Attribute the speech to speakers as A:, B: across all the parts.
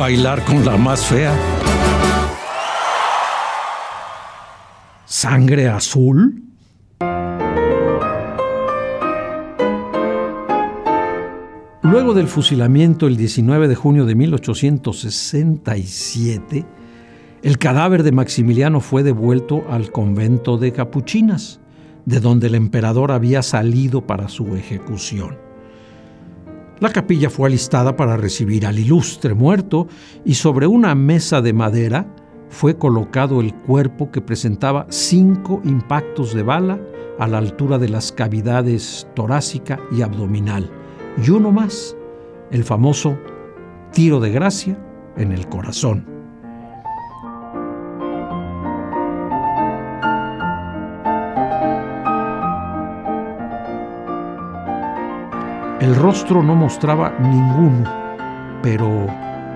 A: Bailar con la más fea. Sangre azul. Luego del fusilamiento el 19 de junio de 1867, el cadáver de Maximiliano fue devuelto al convento de Capuchinas, de donde el emperador había salido para su ejecución. La capilla fue alistada para recibir al ilustre muerto y sobre una mesa de madera fue colocado el cuerpo que presentaba cinco impactos de bala a la altura de las cavidades torácica y abdominal y uno más, el famoso tiro de gracia en el corazón. El rostro no mostraba ninguno, pero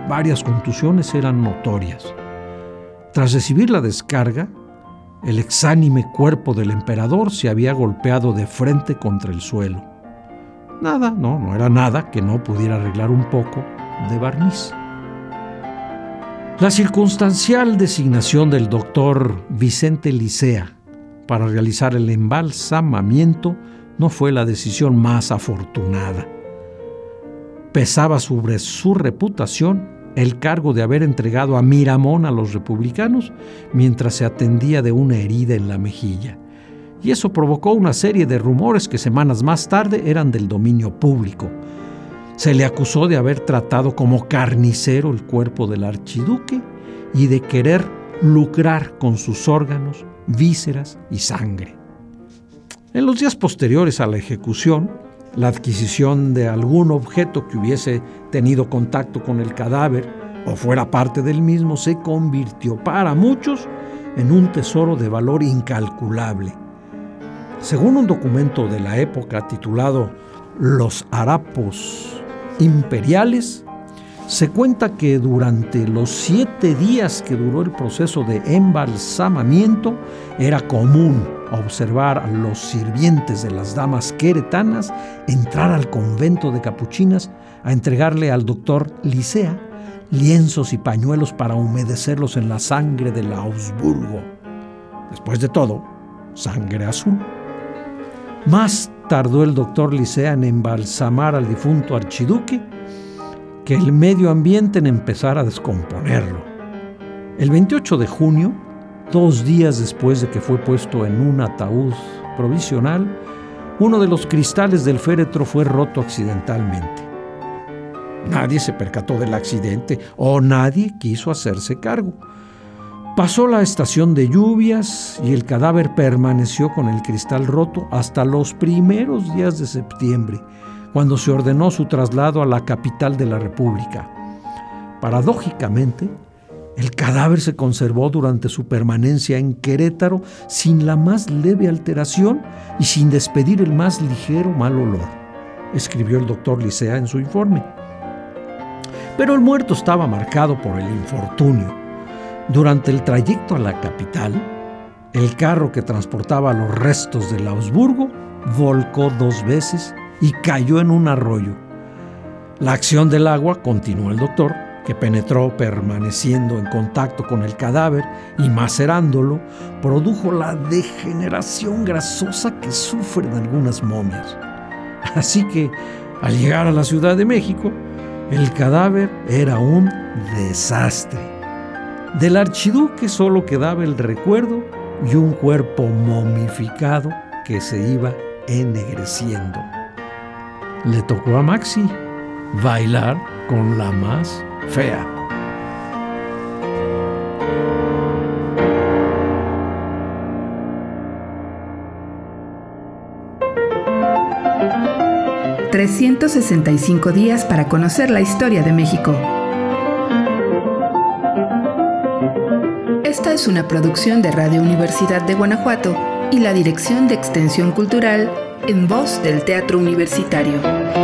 A: varias contusiones eran notorias. Tras recibir la descarga, el exánime cuerpo del emperador se había golpeado de frente contra el suelo. Nada, no, no era nada que no pudiera arreglar un poco de barniz. La circunstancial designación del doctor Vicente Licea para realizar el embalsamamiento no fue la decisión más afortunada. Pesaba sobre su reputación el cargo de haber entregado a Miramón a los republicanos mientras se atendía de una herida en la mejilla y eso provocó una serie de rumores que semanas más tarde eran del dominio público. Se le acusó de haber tratado como carnicero el cuerpo del archiduque y de querer lucrar con sus órganos, vísceras y sangre. En los días posteriores a la ejecución, la adquisición de algún objeto que hubiese tenido contacto con el cadáver o fuera parte del mismo se convirtió para muchos en un tesoro de valor incalculable. Según un documento de la época titulado Los harapos imperiales, se cuenta que durante los siete días que duró el proceso de embalsamamiento era común observar a los sirvientes de las damas queretanas entrar al convento de capuchinas a entregarle al doctor Licea lienzos y pañuelos para humedecerlos en la sangre del Augsburgo. Después de todo, sangre azul. Más tardó el doctor Licea en embalsamar al difunto archiduque que el medio ambiente en empezar a descomponerlo. El 28 de junio, dos días después de que fue puesto en un ataúd provisional, uno de los cristales del féretro fue roto accidentalmente. Nadie se percató del accidente o nadie quiso hacerse cargo. Pasó la estación de lluvias y el cadáver permaneció con el cristal roto hasta los primeros días de septiembre, cuando se ordenó su traslado a la capital de la República. Paradójicamente, el cadáver se conservó durante su permanencia en Querétaro sin la más leve alteración y sin despedir el más ligero mal olor, escribió el doctor Licea en su informe. Pero el muerto estaba marcado por el infortunio durante el trayecto a la capital, el carro que transportaba los restos del Augsburgo volcó dos veces y cayó en un arroyo. La acción del agua, continuó el doctor, que penetró permaneciendo en contacto con el cadáver y macerándolo, produjo la degeneración grasosa que sufren algunas momias. Así que, al llegar a la Ciudad de México, el cadáver era un desastre. Del archiduque solo quedaba el recuerdo y un cuerpo momificado que se iba ennegreciendo. Le tocó a Maxi bailar con la más fea.
B: ...365 días para conocer la historia de México. Esta es una producción de Radio Universidad de Guanajuato y la Dirección de Extensión Cultural en voz del Teatro Universitario.